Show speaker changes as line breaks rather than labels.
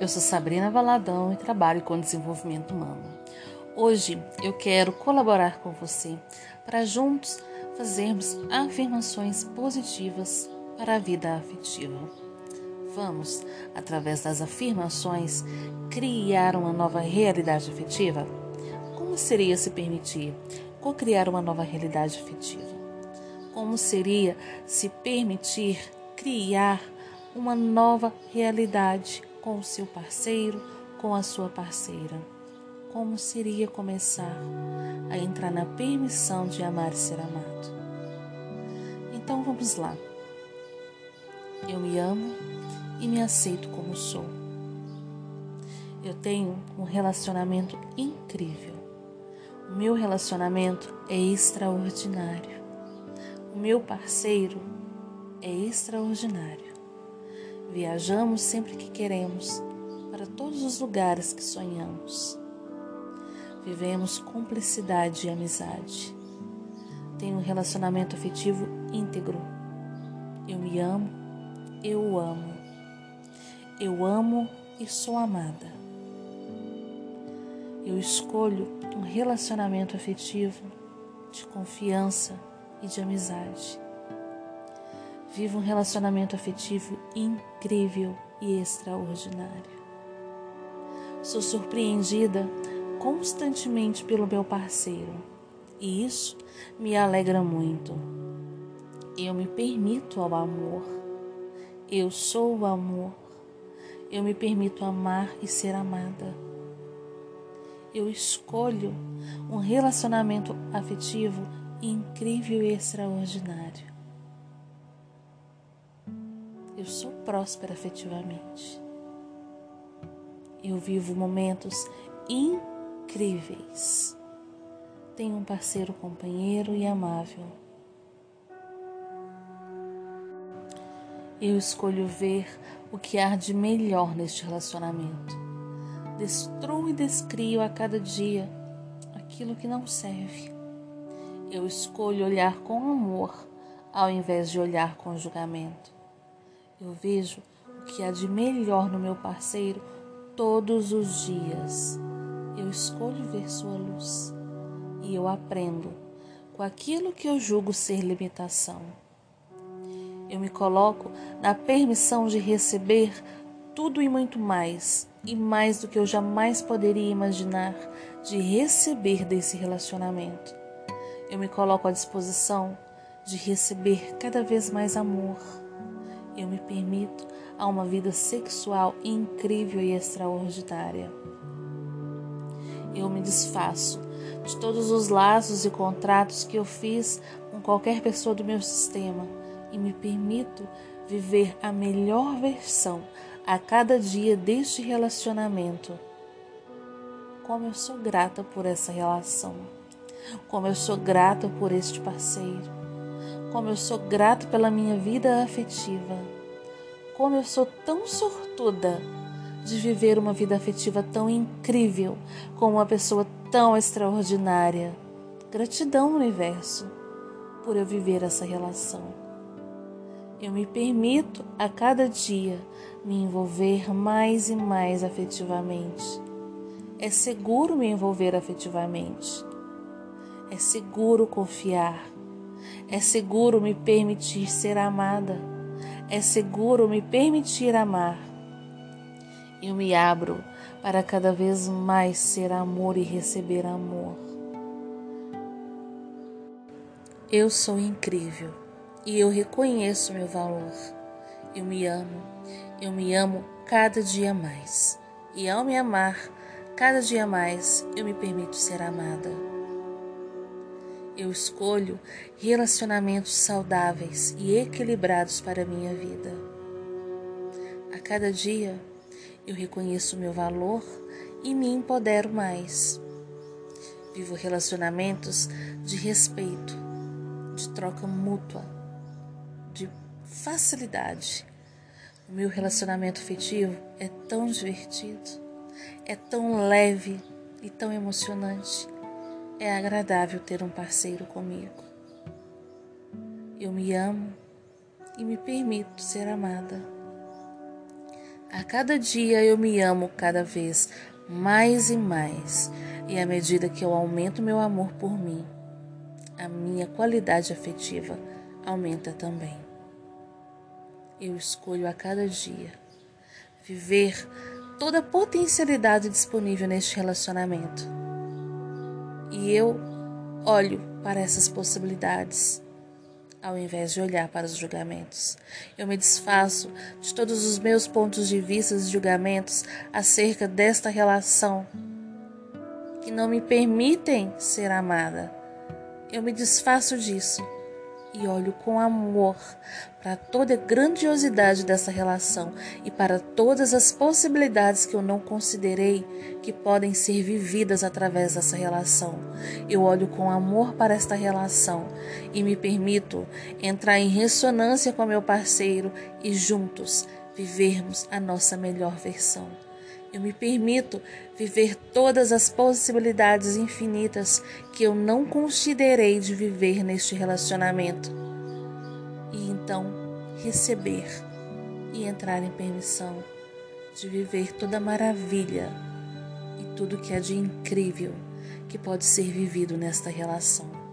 eu sou Sabrina Valadão e trabalho com desenvolvimento humano. Hoje eu quero colaborar com você para juntos fazermos afirmações positivas para a vida afetiva. Vamos, através das afirmações, criar uma nova realidade afetiva? Como seria se permitir co-criar uma nova realidade afetiva? Como seria se permitir criar uma nova realidade com o seu parceiro, com a sua parceira. Como seria começar a entrar na permissão de amar e ser amado? Então vamos lá. Eu me amo e me aceito como sou. Eu tenho um relacionamento incrível. O meu relacionamento é extraordinário. O meu parceiro é extraordinário. Viajamos sempre que queremos, para todos os lugares que sonhamos. Vivemos cumplicidade e amizade. Tenho um relacionamento afetivo íntegro. Eu me amo, eu o amo. Eu amo e sou amada. Eu escolho um relacionamento afetivo de confiança e de amizade. Vivo um relacionamento afetivo incrível e extraordinário. Sou surpreendida constantemente pelo meu parceiro e isso me alegra muito. Eu me permito ao amor. Eu sou o amor. Eu me permito amar e ser amada. Eu escolho um relacionamento afetivo incrível e extraordinário. Eu sou próspera afetivamente. Eu vivo momentos incríveis. Tenho um parceiro companheiro e amável. Eu escolho ver o que há de melhor neste relacionamento. Destruo e descrio a cada dia aquilo que não serve. Eu escolho olhar com amor ao invés de olhar com julgamento. Eu vejo o que há de melhor no meu parceiro todos os dias. Eu escolho ver sua luz e eu aprendo com aquilo que eu julgo ser limitação. Eu me coloco na permissão de receber tudo e muito mais, e mais do que eu jamais poderia imaginar de receber desse relacionamento. Eu me coloco à disposição de receber cada vez mais amor eu me permito a uma vida sexual incrível e extraordinária. Eu me desfaço de todos os laços e contratos que eu fiz com qualquer pessoa do meu sistema e me permito viver a melhor versão a cada dia deste relacionamento. Como eu sou grata por essa relação, como eu sou grata por este parceiro como eu sou grata pela minha vida afetiva. Como eu sou tão sortuda de viver uma vida afetiva tão incrível com uma pessoa tão extraordinária. Gratidão, universo, por eu viver essa relação. Eu me permito a cada dia me envolver mais e mais afetivamente. É seguro me envolver afetivamente. É seguro confiar. É seguro me permitir ser amada. É seguro me permitir amar. Eu me abro para cada vez mais ser amor e receber amor. Eu sou incrível e eu reconheço meu valor. Eu me amo, eu me amo cada dia mais. E ao me amar cada dia mais, eu me permito ser amada. Eu escolho relacionamentos saudáveis e equilibrados para a minha vida. A cada dia eu reconheço meu valor e me empodero mais. Vivo relacionamentos de respeito, de troca mútua, de facilidade. O meu relacionamento afetivo é tão divertido, é tão leve e tão emocionante é agradável ter um parceiro comigo. Eu me amo e me permito ser amada. A cada dia eu me amo cada vez mais e mais, e à medida que eu aumento meu amor por mim, a minha qualidade afetiva aumenta também. Eu escolho a cada dia viver toda a potencialidade disponível neste relacionamento. E eu olho para essas possibilidades ao invés de olhar para os julgamentos. Eu me desfaço de todos os meus pontos de vista e julgamentos acerca desta relação que não me permitem ser amada. Eu me desfaço disso e olho com amor para toda a grandiosidade dessa relação e para todas as possibilidades que eu não considerei que podem ser vividas através dessa relação. Eu olho com amor para esta relação e me permito entrar em ressonância com meu parceiro e juntos vivermos a nossa melhor versão. Eu me permito viver todas as possibilidades infinitas que eu não considerei de viver neste relacionamento. E então receber e entrar em permissão de viver toda a maravilha e tudo que é de incrível que pode ser vivido nesta relação.